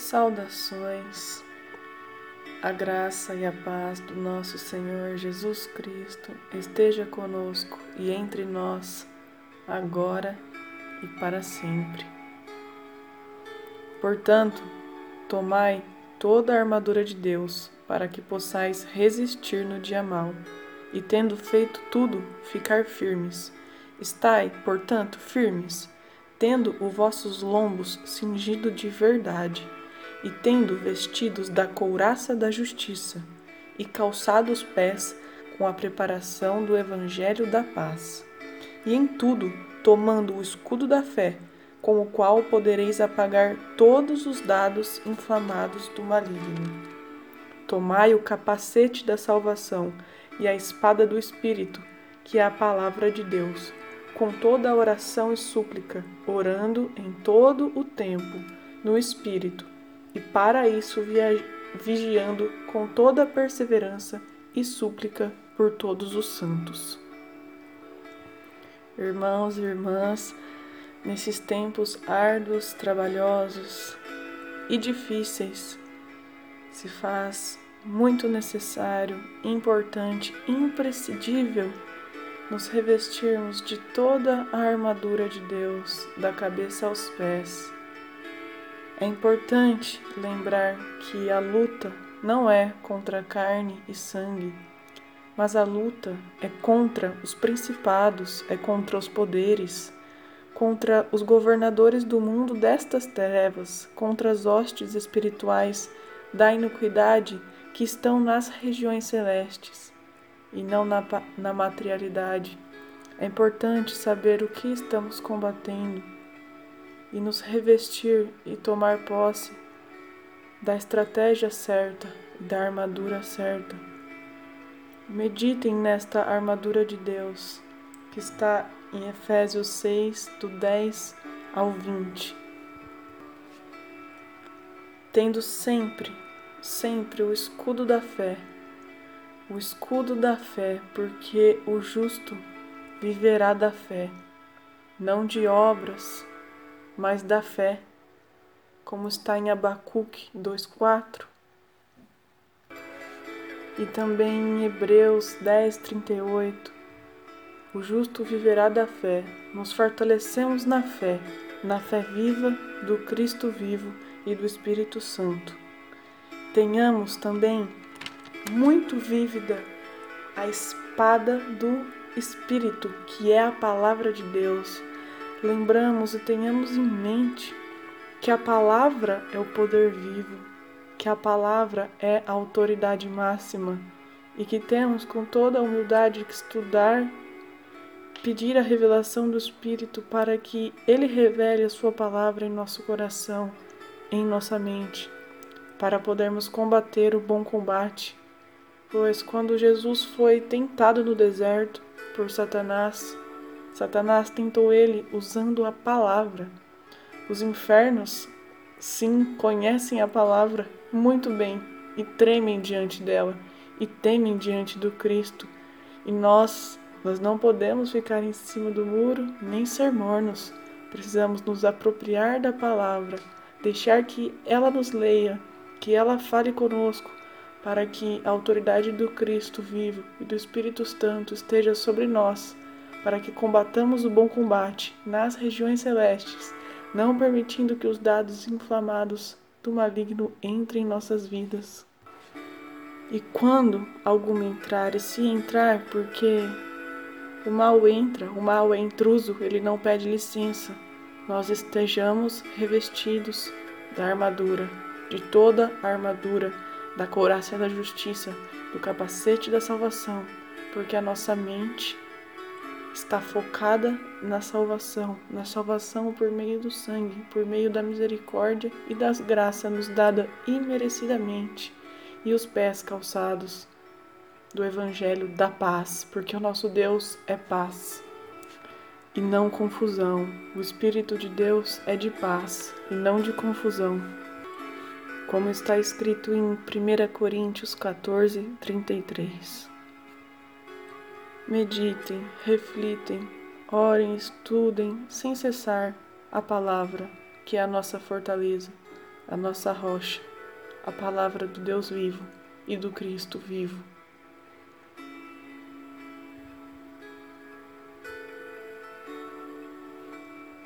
Saudações, a graça e a paz do nosso Senhor Jesus Cristo esteja conosco e entre nós, agora e para sempre. Portanto, tomai toda a armadura de Deus, para que possais resistir no dia mau, e tendo feito tudo, ficar firmes. Estai, portanto, firmes, tendo os vossos lombos cingido de verdade e tendo vestidos da couraça da justiça, e calçados os pés com a preparação do evangelho da paz. E em tudo, tomando o escudo da fé, com o qual podereis apagar todos os dados inflamados do maligno. Tomai o capacete da salvação e a espada do Espírito, que é a palavra de Deus, com toda a oração e súplica, orando em todo o tempo, no Espírito e para isso vigiando com toda perseverança e súplica por todos os santos. Irmãos e irmãs, nesses tempos árduos, trabalhosos e difíceis, se faz muito necessário, importante, imprescindível nos revestirmos de toda a armadura de Deus, da cabeça aos pés é importante lembrar que a luta não é contra carne e sangue, mas a luta é contra os principados, é contra os poderes, contra os governadores do mundo destas trevas, contra as hostes espirituais da iniquidade que estão nas regiões celestes e não na, na materialidade. É importante saber o que estamos combatendo e nos revestir e tomar posse da estratégia certa e da armadura certa. Meditem nesta armadura de Deus, que está em Efésios 6, do 10 ao 20. Tendo sempre, sempre o escudo da fé, o escudo da fé, porque o justo viverá da fé, não de obras, mas da fé, como está em Abacuque 2:4 e também em Hebreus 10:38. O justo viverá da fé. Nos fortalecemos na fé, na fé viva do Cristo vivo e do Espírito Santo. Tenhamos também muito vívida a espada do Espírito, que é a palavra de Deus lembramos e tenhamos em mente que a palavra é o poder vivo, que a palavra é a autoridade máxima e que temos com toda a humildade que estudar, pedir a revelação do Espírito para que ele revele a sua palavra em nosso coração, em nossa mente, para podermos combater o bom combate. Pois quando Jesus foi tentado no deserto por Satanás, Satanás tentou ele usando a palavra. Os infernos, sim, conhecem a palavra muito bem e tremem diante dela e temem diante do Cristo. E nós, nós não podemos ficar em cima do muro nem ser mornos. Precisamos nos apropriar da palavra, deixar que ela nos leia, que ela fale conosco, para que a autoridade do Cristo vivo e do Espírito Santo esteja sobre nós para que combatamos o bom combate nas regiões celestes, não permitindo que os dados inflamados do maligno entrem em nossas vidas. E quando algum entrar, e se entrar, porque o mal entra, o mal é intruso, ele não pede licença, nós estejamos revestidos da armadura, de toda a armadura, da couraça da justiça, do capacete da salvação, porque a nossa mente está focada na salvação, na salvação por meio do sangue, por meio da misericórdia e das graças nos dada imerecidamente, e os pés calçados do evangelho da paz, porque o nosso Deus é paz e não confusão. O espírito de Deus é de paz e não de confusão. Como está escrito em 1 Coríntios 14, 33. Meditem, reflitem, orem, estudem sem cessar a palavra, que é a nossa fortaleza, a nossa rocha, a palavra do Deus vivo e do Cristo vivo